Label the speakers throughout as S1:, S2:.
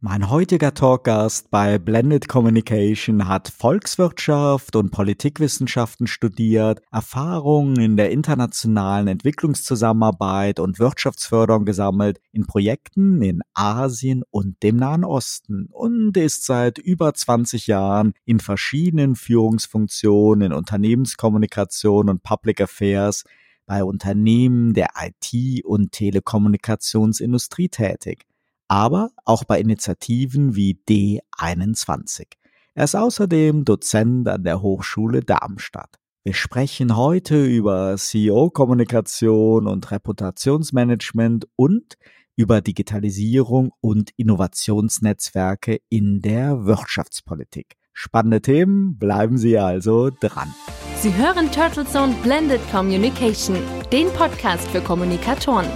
S1: Mein heutiger Talkgast bei Blended Communication hat Volkswirtschaft und Politikwissenschaften studiert, Erfahrungen in der internationalen Entwicklungszusammenarbeit und Wirtschaftsförderung gesammelt in Projekten in Asien und dem Nahen Osten und ist seit über 20 Jahren in verschiedenen Führungsfunktionen in Unternehmenskommunikation und Public Affairs bei Unternehmen der IT- und Telekommunikationsindustrie tätig aber auch bei Initiativen wie D21. Er ist außerdem Dozent an der Hochschule Darmstadt. Wir sprechen heute über CEO-Kommunikation und Reputationsmanagement und über Digitalisierung und Innovationsnetzwerke in der Wirtschaftspolitik. Spannende Themen, bleiben Sie also dran.
S2: Sie hören Turtle Zone Blended Communication, den Podcast für Kommunikatoren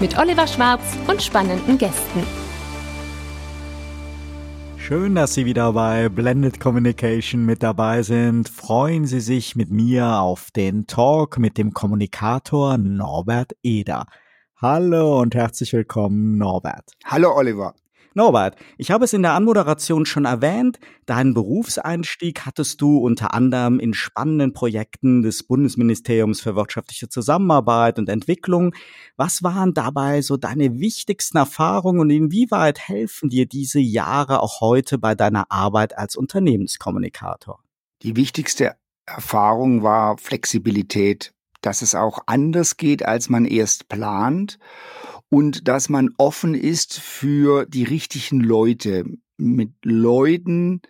S2: mit Oliver Schwarz und spannenden Gästen.
S1: Schön, dass Sie wieder bei Blended Communication mit dabei sind. Freuen Sie sich mit mir auf den Talk mit dem Kommunikator Norbert Eder. Hallo und herzlich willkommen, Norbert.
S3: Hallo, Oliver.
S1: Norbert, ich habe es in der Anmoderation schon erwähnt, deinen Berufseinstieg hattest du unter anderem in spannenden Projekten des Bundesministeriums für wirtschaftliche Zusammenarbeit und Entwicklung. Was waren dabei so deine wichtigsten Erfahrungen und inwieweit helfen dir diese Jahre auch heute bei deiner Arbeit als Unternehmenskommunikator?
S3: Die wichtigste Erfahrung war Flexibilität, dass es auch anders geht, als man erst plant und dass man offen ist für die richtigen Leute, mit Leuten,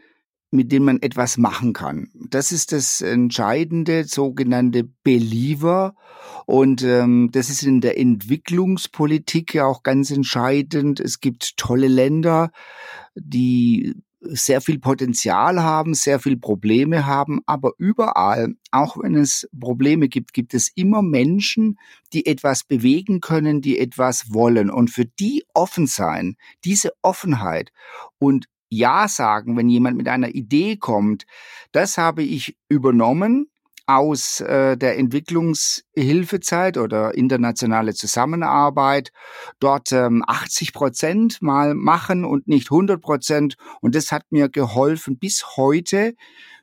S3: mit denen man etwas machen kann. Das ist das entscheidende sogenannte Believer und ähm, das ist in der Entwicklungspolitik ja auch ganz entscheidend. Es gibt tolle Länder, die sehr viel Potenzial haben, sehr viel Probleme haben, aber überall, auch wenn es Probleme gibt, gibt es immer Menschen, die etwas bewegen können, die etwas wollen. Und für die offen sein, diese Offenheit und ja sagen, wenn jemand mit einer Idee kommt, das habe ich übernommen aus äh, der Entwicklungshilfezeit oder internationale Zusammenarbeit dort ähm, 80 Prozent mal machen und nicht 100 Prozent. Und das hat mir geholfen bis heute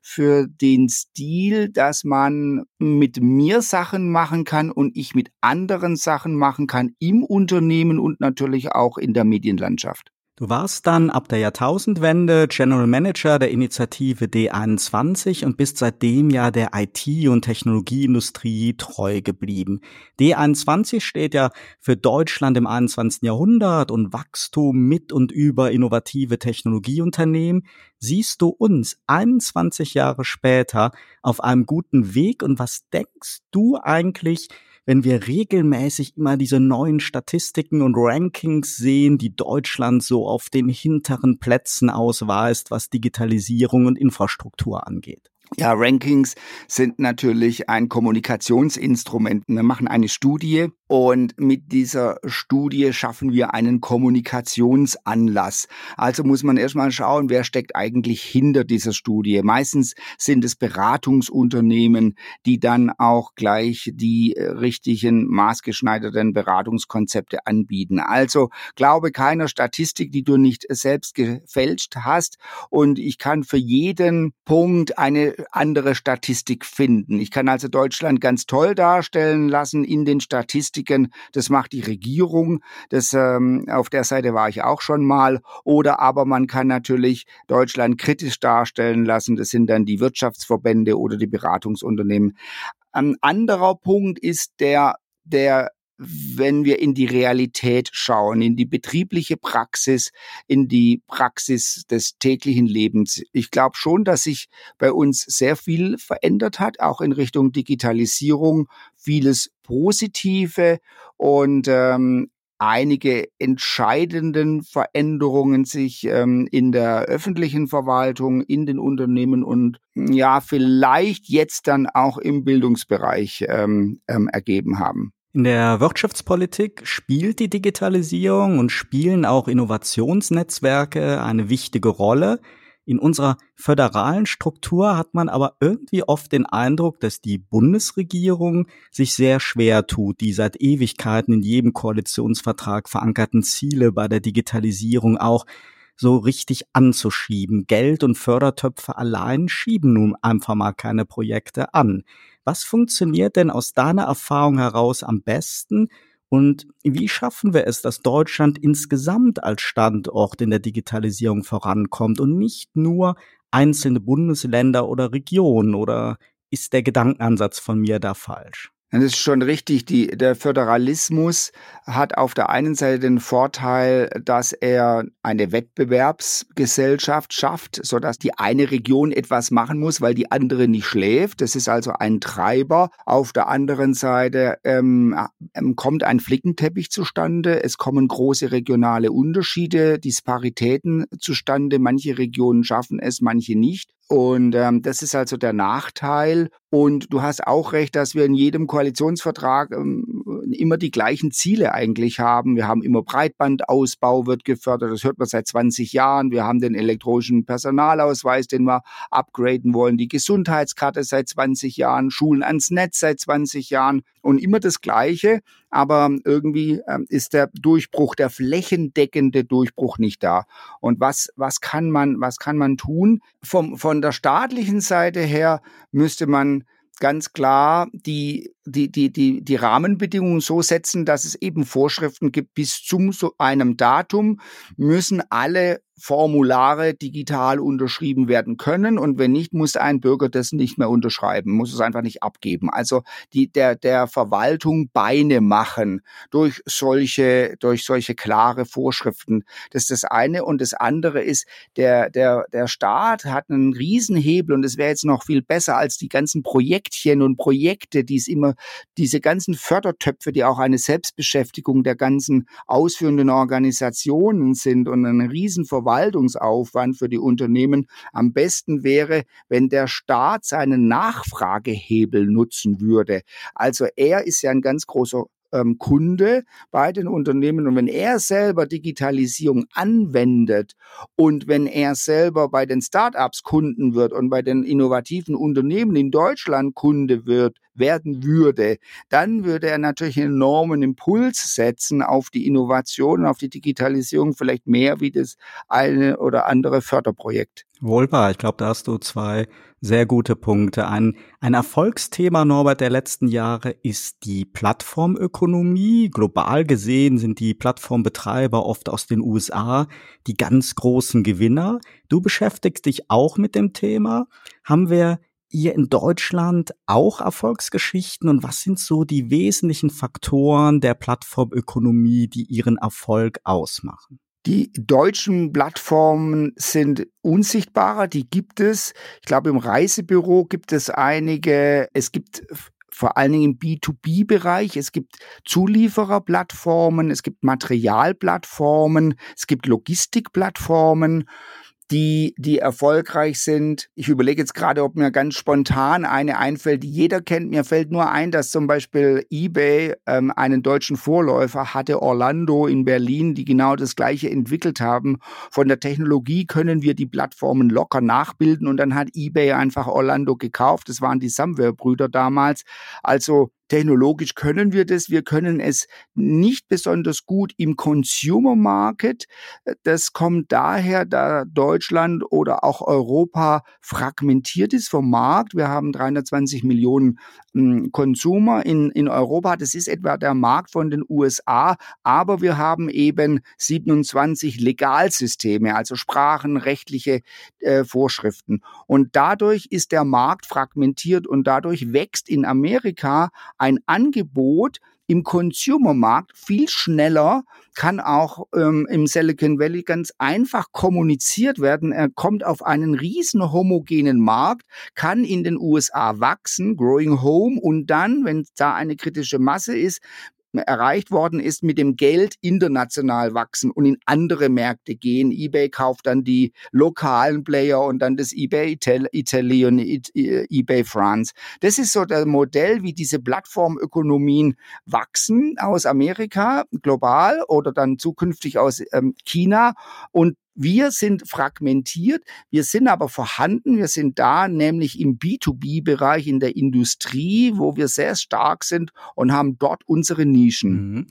S3: für den Stil, dass man mit mir Sachen machen kann und ich mit anderen Sachen machen kann im Unternehmen und natürlich auch in der Medienlandschaft.
S1: Du warst dann ab der Jahrtausendwende General Manager der Initiative D21 und bist seitdem ja der IT- und Technologieindustrie treu geblieben. D21 steht ja für Deutschland im 21. Jahrhundert und Wachstum mit und über innovative Technologieunternehmen. Siehst du uns 21 Jahre später auf einem guten Weg und was denkst du eigentlich, wenn wir regelmäßig immer diese neuen Statistiken und Rankings sehen, die Deutschland so auf den hinteren Plätzen ausweist, was Digitalisierung und Infrastruktur angeht.
S3: Ja, Rankings sind natürlich ein Kommunikationsinstrument. Wir machen eine Studie und mit dieser Studie schaffen wir einen Kommunikationsanlass. Also muss man erstmal schauen, wer steckt eigentlich hinter dieser Studie. Meistens sind es Beratungsunternehmen, die dann auch gleich die äh, richtigen maßgeschneiderten Beratungskonzepte anbieten. Also glaube keiner Statistik, die du nicht selbst gefälscht hast. Und ich kann für jeden Punkt eine andere Statistik finden. Ich kann also Deutschland ganz toll darstellen lassen in den Statistiken. Das macht die Regierung. Das, ähm, auf der Seite war ich auch schon mal. Oder aber man kann natürlich Deutschland kritisch darstellen lassen. Das sind dann die Wirtschaftsverbände oder die Beratungsunternehmen. Ein anderer Punkt ist der der wenn wir in die Realität schauen, in die betriebliche Praxis, in die Praxis des täglichen Lebens. Ich glaube schon, dass sich bei uns sehr viel verändert hat, auch in Richtung Digitalisierung, vieles Positive und ähm, einige entscheidenden Veränderungen sich ähm, in der öffentlichen Verwaltung, in den Unternehmen und ja, vielleicht jetzt dann auch im Bildungsbereich ähm, ähm, ergeben haben.
S1: In der Wirtschaftspolitik spielt die Digitalisierung und spielen auch Innovationsnetzwerke eine wichtige Rolle. In unserer föderalen Struktur hat man aber irgendwie oft den Eindruck, dass die Bundesregierung sich sehr schwer tut, die seit Ewigkeiten in jedem Koalitionsvertrag verankerten Ziele bei der Digitalisierung auch so richtig anzuschieben. Geld und Fördertöpfe allein schieben nun einfach mal keine Projekte an. Was funktioniert denn aus deiner Erfahrung heraus am besten? Und wie schaffen wir es, dass Deutschland insgesamt als Standort in der Digitalisierung vorankommt und nicht nur einzelne Bundesländer oder Regionen? Oder ist der Gedankenansatz von mir da falsch?
S3: Das ist schon richtig. Die, der Föderalismus hat auf der einen Seite den Vorteil, dass er eine Wettbewerbsgesellschaft schafft, so dass die eine Region etwas machen muss, weil die andere nicht schläft. Das ist also ein Treiber. Auf der anderen Seite ähm, ähm kommt ein Flickenteppich zustande. Es kommen große regionale Unterschiede, Disparitäten zustande. Manche Regionen schaffen es, manche nicht. Und ähm, das ist also der Nachteil. Und du hast auch recht, dass wir in jedem Koalitionsvertrag ähm, immer die gleichen Ziele eigentlich haben. Wir haben immer Breitbandausbau wird gefördert. Das hört man seit 20 Jahren. Wir haben den elektronischen Personalausweis, den wir upgraden wollen. Die Gesundheitskarte seit 20 Jahren. Schulen ans Netz seit 20 Jahren. Und immer das Gleiche aber irgendwie ähm, ist der Durchbruch, der flächendeckende Durchbruch nicht da. Und was, was kann man, was kann man tun? Vom, von der staatlichen Seite her müsste man ganz klar die, die, die, die, die Rahmenbedingungen so setzen, dass es eben Vorschriften gibt, bis zum so einem Datum müssen alle Formulare digital unterschrieben werden können und wenn nicht, muss ein Bürger das nicht mehr unterschreiben, muss es einfach nicht abgeben. Also die, der, der Verwaltung Beine machen durch solche, durch solche klare Vorschriften. Das ist das eine und das andere ist, der, der, der Staat hat einen Riesenhebel und es wäre jetzt noch viel besser als die ganzen Projektchen und Projekte, die es immer, diese ganzen Fördertöpfe, die auch eine Selbstbeschäftigung der ganzen ausführenden Organisationen sind und eine Riesenverwaltung Verwaltungsaufwand für die Unternehmen. Am besten wäre, wenn der Staat seinen Nachfragehebel nutzen würde. Also er ist ja ein ganz großer ähm, Kunde bei den Unternehmen. Und wenn er selber Digitalisierung anwendet und wenn er selber bei den Startups Kunden wird und bei den innovativen Unternehmen in Deutschland Kunde wird, werden würde, dann würde er natürlich einen enormen Impuls setzen auf die Innovation, auf die Digitalisierung, vielleicht mehr wie das eine oder andere Förderprojekt.
S1: Wohlbar, ich glaube, da hast du zwei sehr gute Punkte. Ein, ein Erfolgsthema, Norbert, der letzten Jahre ist die Plattformökonomie. Global gesehen sind die Plattformbetreiber oft aus den USA die ganz großen Gewinner. Du beschäftigst dich auch mit dem Thema. Haben wir ihr in Deutschland auch Erfolgsgeschichten und was sind so die wesentlichen Faktoren der Plattformökonomie, die ihren Erfolg ausmachen?
S3: Die deutschen Plattformen sind unsichtbarer, die gibt es. Ich glaube, im Reisebüro gibt es einige. Es gibt vor allen Dingen im B2B-Bereich. Es gibt Zuliefererplattformen, es gibt Materialplattformen, es gibt Logistikplattformen die, die erfolgreich sind. Ich überlege jetzt gerade, ob mir ganz spontan eine einfällt, die jeder kennt. Mir fällt nur ein, dass zum Beispiel eBay ähm, einen deutschen Vorläufer hatte, Orlando in Berlin, die genau das Gleiche entwickelt haben. Von der Technologie können wir die Plattformen locker nachbilden und dann hat eBay einfach Orlando gekauft. Das waren die Samware-Brüder damals. Also Technologisch können wir das. Wir können es nicht besonders gut im Consumer Market. Das kommt daher, da Deutschland oder auch Europa fragmentiert ist vom Markt. Wir haben 320 Millionen hm, Consumer in, in Europa. Das ist etwa der Markt von den USA. Aber wir haben eben 27 Legalsysteme, also sprachenrechtliche äh, Vorschriften. Und dadurch ist der Markt fragmentiert und dadurch wächst in Amerika ein Angebot im Consumermarkt viel schneller, kann auch ähm, im Silicon Valley ganz einfach kommuniziert werden. Er kommt auf einen riesen homogenen Markt, kann in den USA wachsen, growing home und dann, wenn da eine kritische Masse ist, erreicht worden ist, mit dem Geld international wachsen und in andere Märkte gehen. eBay kauft dann die lokalen Player und dann das eBay Italy und eBay France. Das ist so das Modell, wie diese Plattformökonomien wachsen aus Amerika global oder dann zukünftig aus ähm, China. Und Wir sind fragmentiert, wir sind aber vorhanden, wir sind da nämlich im B2B-Bereich in der Industrie, wo wir sehr stark sind und haben dort unsere Nischen.
S1: Mhm.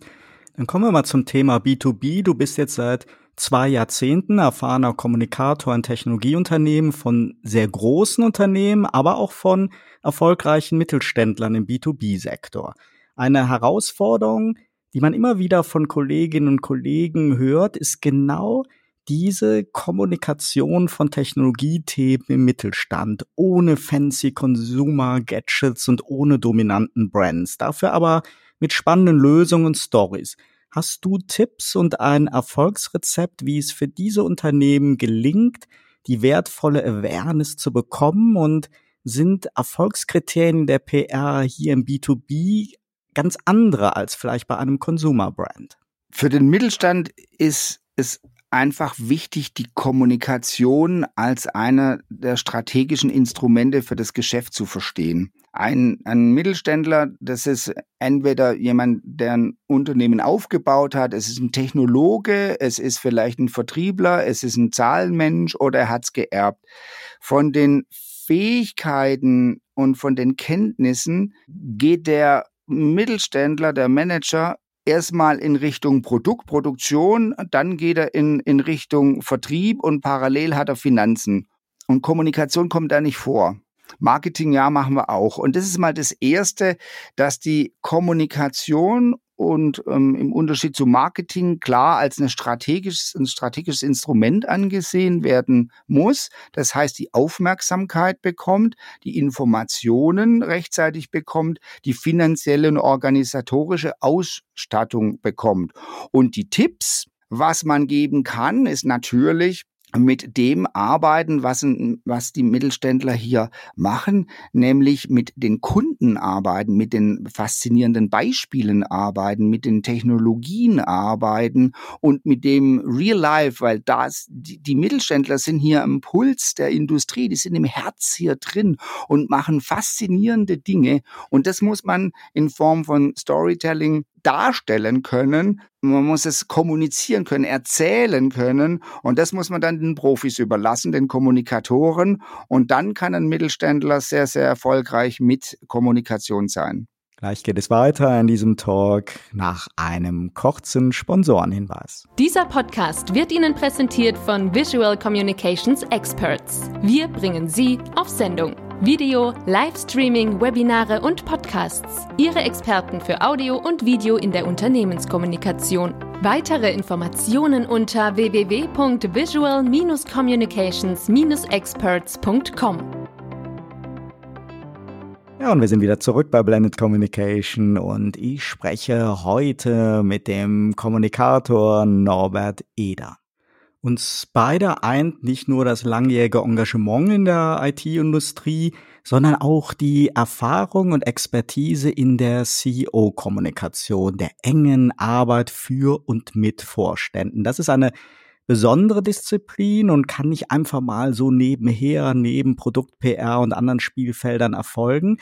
S1: Dann kommen wir mal zum Thema B2B. Du bist jetzt seit zwei Jahrzehnten erfahrener Kommunikator in Technologieunternehmen von sehr großen Unternehmen, aber auch von erfolgreichen Mittelständlern im B2B-Sektor. Eine Herausforderung, die man immer wieder von Kolleginnen und Kollegen hört, ist genau diese Kommunikation von Technologiethemen im Mittelstand, ohne fancy Consumer Gadgets und ohne dominanten Brands, dafür aber mit spannenden Lösungen und Stories. Hast du Tipps und ein Erfolgsrezept, wie es für diese Unternehmen gelingt, die wertvolle Awareness zu bekommen und sind Erfolgskriterien der PR hier im B2B ganz andere als vielleicht bei einem Consumer Brand?
S3: Für den Mittelstand ist es einfach wichtig, die Kommunikation als einer der strategischen Instrumente für das Geschäft zu verstehen. Ein, ein Mittelständler, das ist entweder jemand, der ein Unternehmen aufgebaut hat, es ist ein Technologe, es ist vielleicht ein Vertriebler, es ist ein Zahlenmensch oder er hat es geerbt. Von den Fähigkeiten und von den Kenntnissen geht der Mittelständler, der Manager erstmal in Richtung Produktproduktion, dann geht er in, in Richtung Vertrieb und parallel hat er Finanzen. Und Kommunikation kommt da nicht vor. Marketing, ja, machen wir auch. Und das ist mal das Erste, dass die Kommunikation und ähm, im Unterschied zu Marketing klar als eine strategisches, ein strategisches Instrument angesehen werden muss. Das heißt, die Aufmerksamkeit bekommt, die Informationen rechtzeitig bekommt, die finanzielle und organisatorische Ausstattung bekommt. Und die Tipps, was man geben kann, ist natürlich, mit dem arbeiten, was, was die Mittelständler hier machen, nämlich mit den Kunden arbeiten, mit den faszinierenden Beispielen arbeiten, mit den Technologien arbeiten und mit dem Real Life, weil das, die, die Mittelständler sind hier am Puls der Industrie, die sind im Herz hier drin und machen faszinierende Dinge. Und das muss man in Form von Storytelling darstellen können. Man muss es kommunizieren können, erzählen können. Und das muss man dann den Profis überlassen, den Kommunikatoren. Und dann kann ein Mittelständler sehr, sehr erfolgreich mit Kommunikation sein.
S1: Gleich geht es weiter in diesem Talk nach einem kurzen Sponsorenhinweis.
S2: Dieser Podcast wird Ihnen präsentiert von Visual Communications Experts. Wir bringen Sie auf Sendung. Video, Livestreaming, Webinare und Podcasts. Ihre Experten für Audio und Video in der Unternehmenskommunikation. Weitere Informationen unter www.visual-communications-experts.com.
S1: Ja, und wir sind wieder zurück bei Blended Communication und ich spreche heute mit dem Kommunikator Norbert Eder. Uns beide eint nicht nur das langjährige Engagement in der IT-Industrie, sondern auch die Erfahrung und Expertise in der CEO-Kommunikation, der engen Arbeit für und mit Vorständen. Das ist eine besondere Disziplin und kann nicht einfach mal so nebenher, neben Produkt-PR und anderen Spielfeldern erfolgen.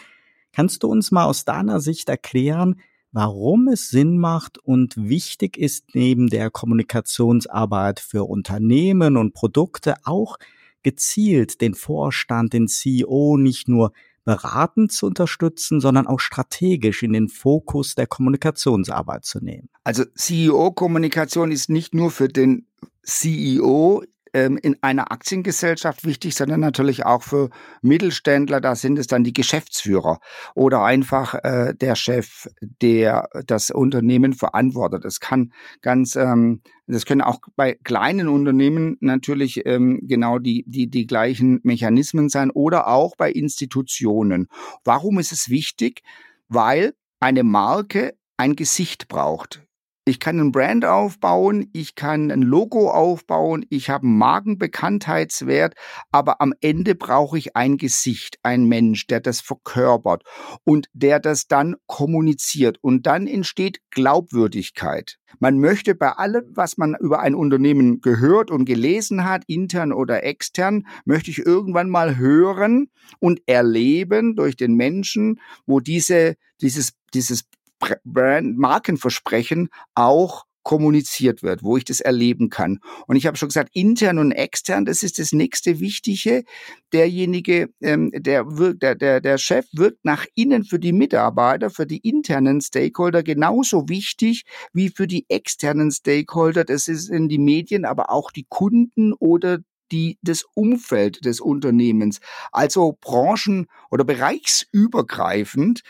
S1: Kannst du uns mal aus deiner Sicht erklären, warum es Sinn macht und wichtig ist, neben der Kommunikationsarbeit für Unternehmen und Produkte auch gezielt den Vorstand, den CEO nicht nur beratend zu unterstützen, sondern auch strategisch in den Fokus der Kommunikationsarbeit zu nehmen.
S3: Also CEO-Kommunikation ist nicht nur für den CEO ähm, in einer Aktiengesellschaft wichtig, sondern natürlich auch für Mittelständler. Da sind es dann die Geschäftsführer oder einfach äh, der Chef, der das Unternehmen verantwortet. Das kann ganz, ähm, das können auch bei kleinen Unternehmen natürlich ähm, genau die, die, die gleichen Mechanismen sein oder auch bei Institutionen. Warum ist es wichtig? Weil eine Marke ein Gesicht braucht. Ich kann ein Brand aufbauen, ich kann ein Logo aufbauen, ich habe einen Markenbekanntheitswert, aber am Ende brauche ich ein Gesicht, ein Mensch, der das verkörpert und der das dann kommuniziert und dann entsteht Glaubwürdigkeit. Man möchte bei allem, was man über ein Unternehmen gehört und gelesen hat, intern oder extern, möchte ich irgendwann mal hören und erleben durch den Menschen, wo diese, dieses, dieses Brand Markenversprechen auch kommuniziert wird, wo ich das erleben kann. Und ich habe schon gesagt, intern und extern, das ist das nächste Wichtige. Derjenige, ähm, der, wirkt, der, der, der Chef wirkt nach innen für die Mitarbeiter, für die internen Stakeholder genauso wichtig wie für die externen Stakeholder. Das ist in die Medien, aber auch die Kunden oder die, das Umfeld des Unternehmens. Also branchen- oder bereichsübergreifend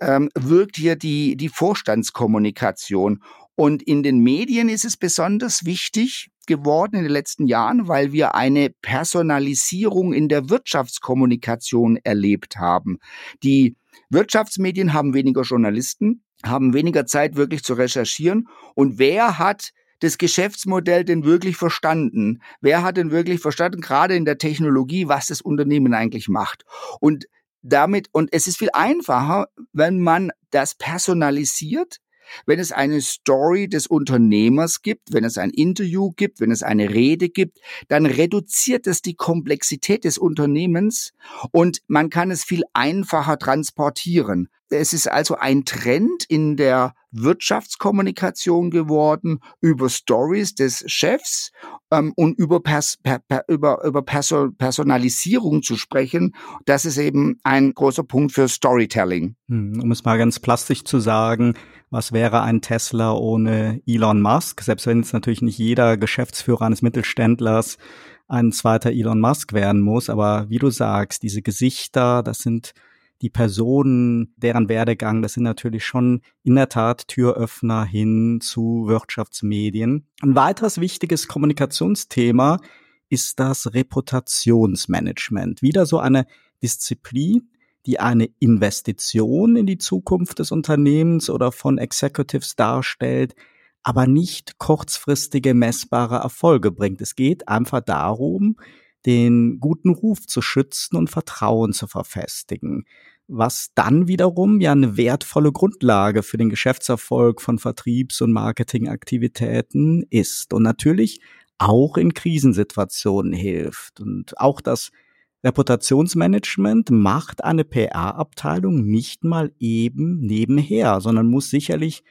S3: ähm, wirkt hier die, die Vorstandskommunikation. Und in den Medien ist es besonders wichtig geworden in den letzten Jahren, weil wir eine Personalisierung in der Wirtschaftskommunikation erlebt haben. Die Wirtschaftsmedien haben weniger Journalisten, haben weniger Zeit wirklich zu recherchieren. Und wer hat das Geschäftsmodell denn wirklich verstanden? Wer hat denn wirklich verstanden, gerade in der Technologie, was das Unternehmen eigentlich macht? Und damit, und es ist viel einfacher, wenn man das personalisiert, wenn es eine Story des Unternehmers gibt, wenn es ein Interview gibt, wenn es eine Rede gibt, dann reduziert es die Komplexität des Unternehmens und man kann es viel einfacher transportieren. Es ist also ein Trend in der Wirtschaftskommunikation geworden über Stories des Chefs ähm, und über, Pers per, per, über, über Perso Personalisierung zu sprechen. Das ist eben ein großer Punkt für Storytelling.
S1: Hm, um es mal ganz plastisch zu sagen, was wäre ein Tesla ohne Elon Musk? Selbst wenn jetzt natürlich nicht jeder Geschäftsführer eines Mittelständlers ein zweiter Elon Musk werden muss, aber wie du sagst, diese Gesichter, das sind die Personen, deren Werdegang, das sind natürlich schon in der Tat Türöffner hin zu Wirtschaftsmedien. Ein weiteres wichtiges Kommunikationsthema ist das Reputationsmanagement. Wieder so eine Disziplin, die eine Investition in die Zukunft des Unternehmens oder von Executives darstellt, aber nicht kurzfristige messbare Erfolge bringt. Es geht einfach darum, den guten Ruf zu schützen und Vertrauen zu verfestigen, was dann wiederum ja eine wertvolle Grundlage für den Geschäftserfolg von Vertriebs- und Marketingaktivitäten ist und natürlich auch in Krisensituationen hilft. Und auch das Reputationsmanagement macht eine PR-Abteilung nicht mal eben nebenher, sondern muss sicherlich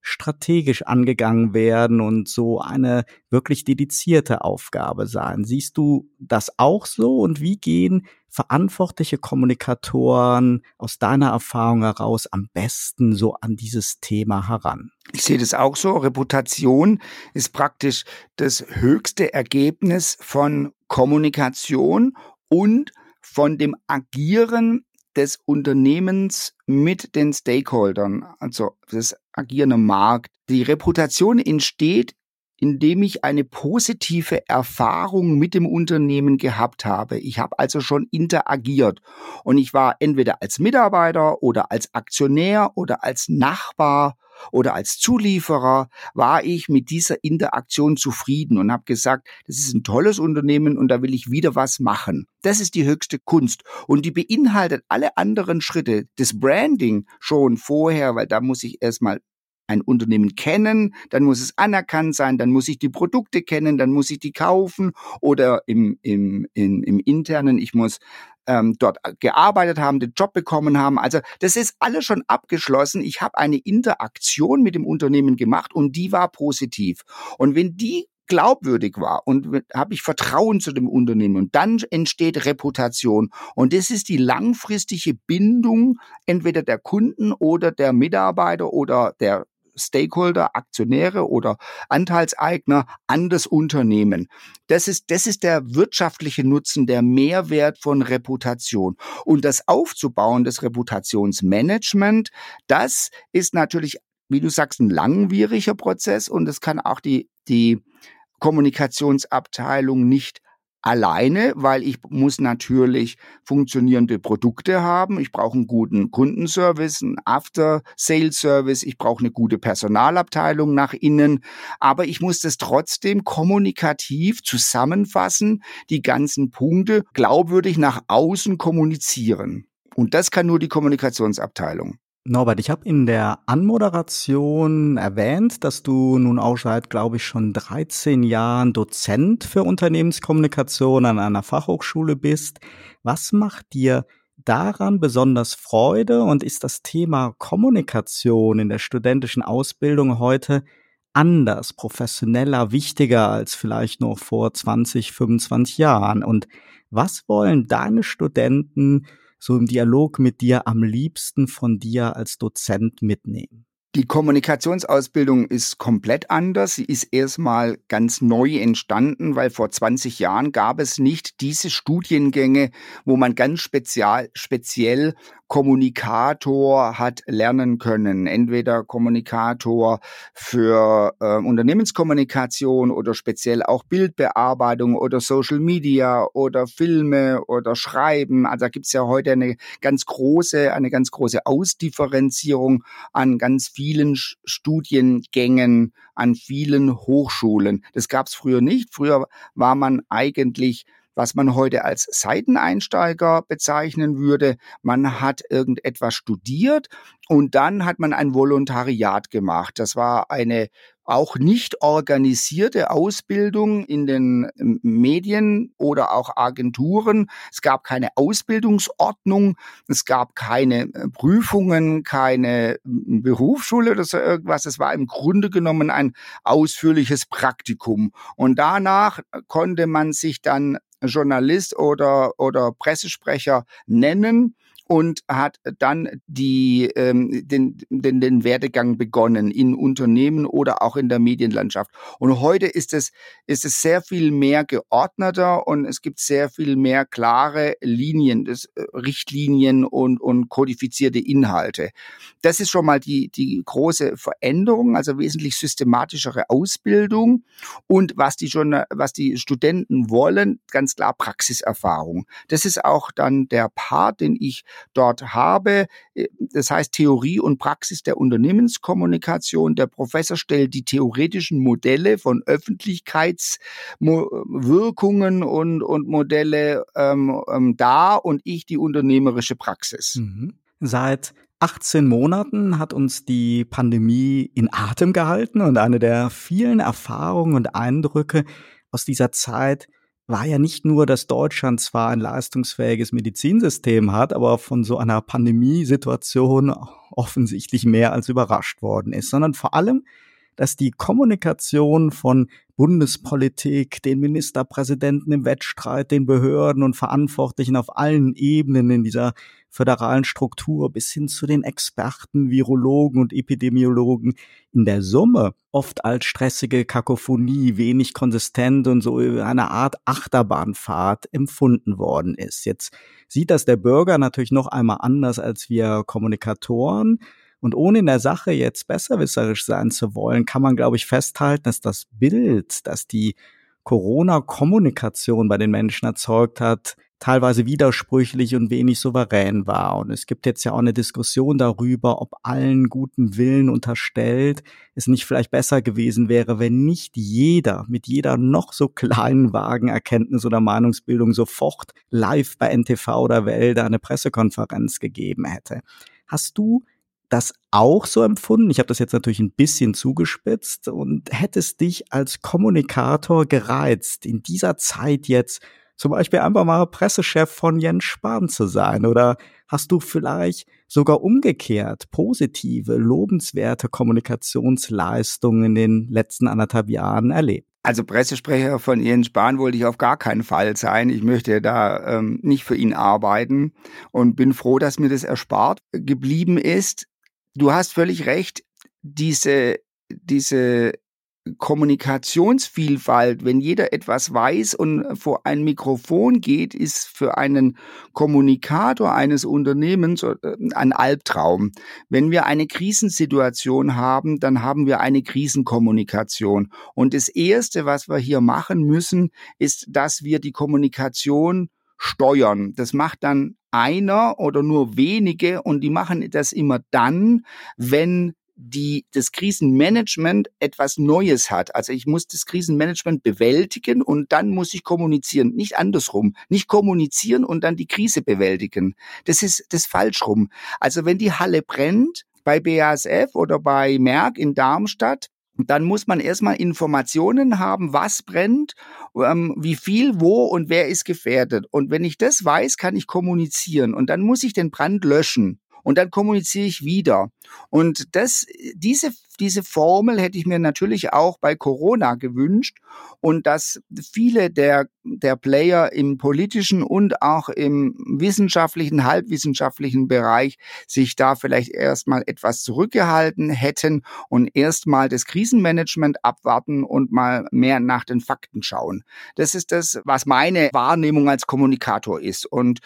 S1: strategisch angegangen werden und so eine wirklich dedizierte Aufgabe sein. Siehst du das auch so und wie gehen verantwortliche Kommunikatoren aus deiner Erfahrung heraus am besten so an dieses Thema heran?
S3: Ich sehe das auch so. Reputation ist praktisch das höchste Ergebnis von Kommunikation und von dem Agieren des Unternehmens mit den Stakeholdern, also das Agieren am Markt. Die Reputation entsteht, indem ich eine positive Erfahrung mit dem Unternehmen gehabt habe. Ich habe also schon interagiert und ich war entweder als Mitarbeiter oder als Aktionär oder als Nachbar oder als Zulieferer war ich mit dieser Interaktion zufrieden und habe gesagt, das ist ein tolles Unternehmen und da will ich wieder was machen. Das ist die höchste Kunst und die beinhaltet alle anderen Schritte des Branding schon vorher, weil da muss ich erstmal ein Unternehmen kennen, dann muss es anerkannt sein, dann muss ich die Produkte kennen, dann muss ich die kaufen oder im, im, im, im internen, ich muss ähm, dort gearbeitet haben, den Job bekommen haben. Also das ist alles schon abgeschlossen. Ich habe eine Interaktion mit dem Unternehmen gemacht und die war positiv. Und wenn die glaubwürdig war und habe ich Vertrauen zu dem Unternehmen und dann entsteht Reputation und das ist die langfristige Bindung entweder der Kunden oder der Mitarbeiter oder der Stakeholder, Aktionäre oder Anteilseigner an das Unternehmen. Das ist, das ist der wirtschaftliche Nutzen, der Mehrwert von Reputation. Und das Aufzubauen des Reputationsmanagement, das ist natürlich, wie du sagst, ein langwieriger Prozess und es kann auch die, die Kommunikationsabteilung nicht alleine, weil ich muss natürlich funktionierende Produkte haben. Ich brauche einen guten Kundenservice, einen After-Sales-Service. Ich brauche eine gute Personalabteilung nach innen. Aber ich muss das trotzdem kommunikativ zusammenfassen, die ganzen Punkte glaubwürdig nach außen kommunizieren. Und das kann nur die Kommunikationsabteilung.
S1: Norbert, ich habe in der Anmoderation erwähnt, dass du nun auch seit, glaube ich, schon 13 Jahren Dozent für Unternehmenskommunikation an einer Fachhochschule bist. Was macht dir daran besonders Freude und ist das Thema Kommunikation in der studentischen Ausbildung heute anders, professioneller, wichtiger als vielleicht noch vor 20, 25 Jahren. Und was wollen deine Studenten so im Dialog mit dir am liebsten von dir als Dozent mitnehmen?
S3: Die Kommunikationsausbildung ist komplett anders. Sie ist erstmal ganz neu entstanden, weil vor 20 Jahren gab es nicht diese Studiengänge, wo man ganz spezial, speziell Kommunikator hat lernen können. Entweder Kommunikator für äh, Unternehmenskommunikation oder speziell auch Bildbearbeitung oder Social Media oder Filme oder Schreiben. Also da gibt's ja heute eine ganz große, eine ganz große Ausdifferenzierung an ganz vielen Studiengängen, an vielen Hochschulen. Das gab's früher nicht. Früher war man eigentlich was man heute als Seiteneinsteiger bezeichnen würde. Man hat irgendetwas studiert und dann hat man ein Volontariat gemacht. Das war eine auch nicht organisierte Ausbildung in den ähm, Medien oder auch Agenturen. Es gab keine Ausbildungsordnung, es gab keine äh, Prüfungen, keine Berufsschule oder so irgendwas. Es war im Grunde genommen ein ausführliches Praktikum. Und danach konnte man sich dann Journalist oder, oder Pressesprecher nennen und hat dann die, ähm, den, den, den Werdegang begonnen in Unternehmen oder auch in der Medienlandschaft. Und heute ist es, ist es sehr viel mehr geordneter und es gibt sehr viel mehr klare Linien, das, äh, Richtlinien und, und kodifizierte Inhalte. Das ist schon mal die, die große Veränderung, also wesentlich systematischere Ausbildung und was die, schon, was die Studenten wollen, ganz klar Praxiserfahrung. Das ist auch dann der Part, den ich dort habe. Das heißt Theorie und Praxis der Unternehmenskommunikation. Der Professor stellt die theoretischen Modelle von Öffentlichkeitswirkungen und, und Modelle ähm, ähm, dar und ich die unternehmerische Praxis.
S1: Mhm. Seit 18 Monaten hat uns die Pandemie in Atem gehalten und eine der vielen Erfahrungen und Eindrücke aus dieser Zeit war ja nicht nur, dass Deutschland zwar ein leistungsfähiges Medizinsystem hat, aber von so einer Pandemiesituation offensichtlich mehr als überrascht worden ist, sondern vor allem, dass die Kommunikation von Bundespolitik, den Ministerpräsidenten im Wettstreit, den Behörden und Verantwortlichen auf allen Ebenen in dieser föderalen Struktur bis hin zu den Experten, Virologen und Epidemiologen in der Summe oft als stressige Kakophonie, wenig konsistent und so eine Art Achterbahnfahrt empfunden worden ist. Jetzt sieht das der Bürger natürlich noch einmal anders als wir Kommunikatoren. Und ohne in der Sache jetzt besserwisserisch sein zu wollen, kann man, glaube ich, festhalten, dass das Bild, das die Corona-Kommunikation bei den Menschen erzeugt hat, teilweise widersprüchlich und wenig souverän war. Und es gibt jetzt ja auch eine Diskussion darüber, ob allen guten Willen unterstellt es nicht vielleicht besser gewesen wäre, wenn nicht jeder mit jeder noch so kleinen Wagenerkenntnis oder Meinungsbildung sofort live bei NTV oder Wälder eine Pressekonferenz gegeben hätte. Hast du das auch so empfunden? Ich habe das jetzt natürlich ein bisschen zugespitzt und hättest dich als Kommunikator gereizt, in dieser Zeit jetzt zum Beispiel einfach mal Pressechef von Jens Spahn zu sein? Oder hast du vielleicht sogar umgekehrt positive, lobenswerte Kommunikationsleistungen in den letzten anderthalb Jahren erlebt?
S3: Also Pressesprecher von Jens Spahn wollte ich auf gar keinen Fall sein. Ich möchte da ähm, nicht für ihn arbeiten und bin froh, dass mir das erspart geblieben ist du hast völlig recht, diese, diese Kommunikationsvielfalt, wenn jeder etwas weiß und vor ein Mikrofon geht, ist für einen Kommunikator eines Unternehmens äh, ein Albtraum. Wenn wir eine Krisensituation haben, dann haben wir eine Krisenkommunikation. Und das Erste, was wir hier machen müssen, ist, dass wir die Kommunikation steuern. Das macht dann einer oder nur wenige und die machen das immer dann, wenn die, das Krisenmanagement etwas Neues hat. Also ich muss das Krisenmanagement bewältigen und dann muss ich kommunizieren. Nicht andersrum. Nicht kommunizieren und dann die Krise bewältigen. Das ist das falsch rum. Also wenn die Halle brennt, bei BASF oder bei Merck in Darmstadt, dann muss man erstmal Informationen haben, was brennt, ähm, wie viel, wo und wer ist gefährdet. Und wenn ich das weiß, kann ich kommunizieren und dann muss ich den Brand löschen und dann kommuniziere ich wieder. Und das, diese diese Formel hätte ich mir natürlich auch bei Corona gewünscht und dass viele der, der Player im politischen und auch im wissenschaftlichen, halbwissenschaftlichen Bereich sich da vielleicht erstmal etwas zurückgehalten hätten und erstmal das Krisenmanagement abwarten und mal mehr nach den Fakten schauen. Das ist das, was meine Wahrnehmung als Kommunikator ist. Und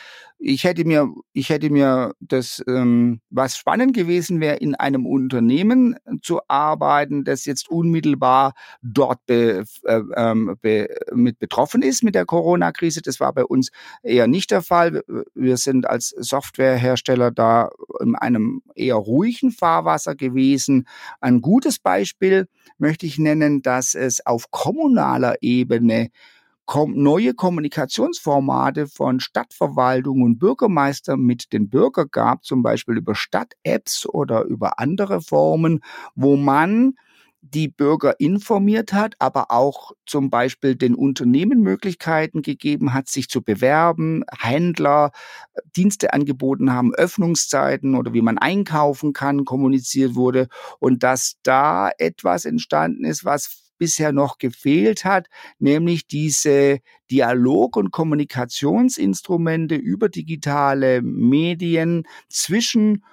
S3: ich hätte mir, ich hätte mir das, ähm, was spannend gewesen wäre, in einem Unternehmen zu arbeiten, das jetzt unmittelbar dort be, äh, ähm, be, mit betroffen ist mit der Corona-Krise. Das war bei uns eher nicht der Fall. Wir sind als Softwarehersteller da in einem eher ruhigen Fahrwasser gewesen. Ein gutes Beispiel möchte ich nennen, dass es auf kommunaler Ebene neue Kommunikationsformate von Stadtverwaltung und Bürgermeister mit den Bürgern gab, zum Beispiel über Stadt-Apps oder über andere Formen, wo man die Bürger informiert hat, aber auch zum Beispiel den Unternehmen Möglichkeiten gegeben hat, sich zu bewerben, Händler äh, Dienste angeboten haben, Öffnungszeiten oder wie man einkaufen kann, kommuniziert wurde und dass da etwas entstanden ist, was bisher noch gefehlt hat, nämlich diese Dialog- und Kommunikationsinstrumente über digitale Medien zwischen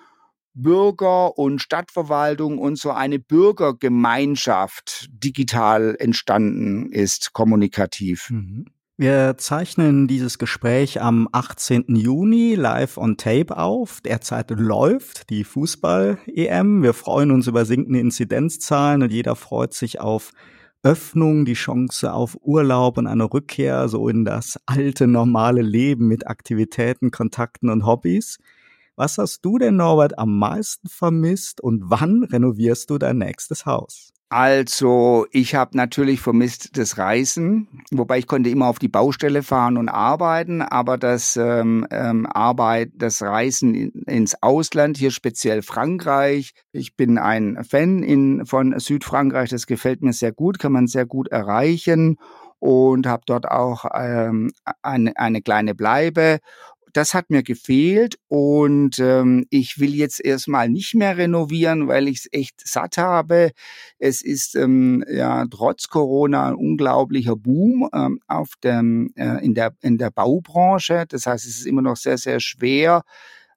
S3: Bürger und Stadtverwaltung und so eine Bürgergemeinschaft digital entstanden ist, kommunikativ. Mhm.
S1: Wir zeichnen dieses Gespräch am 18. Juni live on Tape auf. Derzeit läuft die Fußball-EM. Wir freuen uns über sinkende Inzidenzzahlen und jeder freut sich auf Öffnung, die Chance auf Urlaub und eine Rückkehr so in das alte normale Leben mit Aktivitäten, Kontakten und Hobbys. Was hast du denn, Norbert, am meisten vermisst und wann renovierst du dein nächstes Haus?
S3: Also, ich habe natürlich vermisst das Reisen, wobei ich konnte immer auf die Baustelle fahren und arbeiten, aber das ähm, ähm, Arbeit, das Reisen in, ins Ausland, hier speziell Frankreich. Ich bin ein Fan in, von Südfrankreich, das gefällt mir sehr gut, kann man sehr gut erreichen und habe dort auch ähm, eine, eine kleine Bleibe das hat mir gefehlt und ähm, ich will jetzt erstmal nicht mehr renovieren, weil ich es echt satt habe. Es ist ähm, ja trotz Corona ein unglaublicher Boom ähm, auf dem, äh, in, der, in der Baubranche. Das heißt, es ist immer noch sehr, sehr schwer,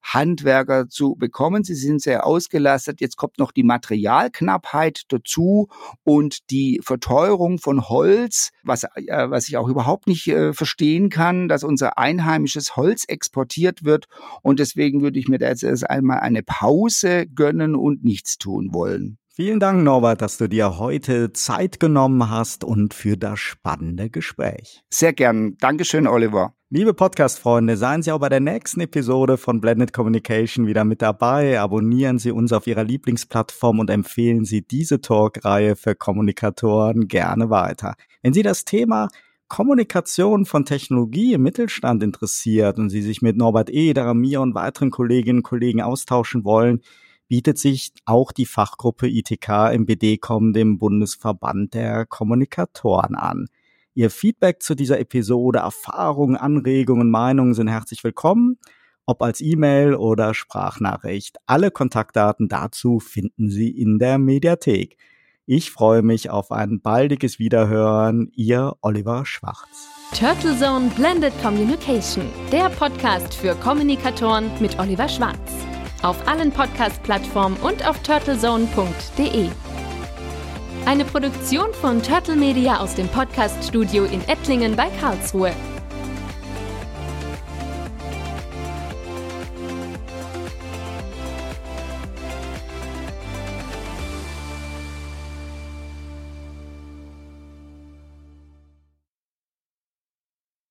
S3: Handwerker zu bekommen. Sie sind sehr ausgelastet. Jetzt kommt noch die Materialknappheit dazu und die Verteuerung von Holz, was, äh, was ich auch überhaupt nicht äh, verstehen kann, dass unser einheimisches Holz exportiert wird. Und deswegen würde ich mir da jetzt erst einmal eine Pause gönnen und nichts tun wollen.
S1: Vielen Dank, Norbert, dass du dir heute Zeit genommen hast und für das spannende Gespräch.
S3: Sehr gern. Dankeschön, Oliver.
S1: Liebe Podcast-Freunde, seien Sie auch bei der nächsten Episode von Blended Communication wieder mit dabei. Abonnieren Sie uns auf Ihrer Lieblingsplattform und empfehlen Sie diese Talkreihe für Kommunikatoren gerne weiter. Wenn Sie das Thema Kommunikation von Technologie im Mittelstand interessiert und Sie sich mit Norbert Eder, mir und weiteren Kolleginnen und Kollegen austauschen wollen, bietet sich auch die Fachgruppe ITK im BDCom, dem Bundesverband der Kommunikatoren an. Ihr Feedback zu dieser Episode, Erfahrungen, Anregungen, Meinungen sind herzlich willkommen, ob als E-Mail oder Sprachnachricht. Alle Kontaktdaten dazu finden Sie in der Mediathek. Ich freue mich auf ein baldiges Wiederhören. Ihr Oliver Schwarz.
S2: Turtle Zone Blended Communication, der Podcast für Kommunikatoren mit Oliver Schwarz. Auf allen Podcast-Plattformen und auf turtlezone.de. Eine Produktion von Turtle Media aus dem Podcast-Studio in Ettlingen bei Karlsruhe.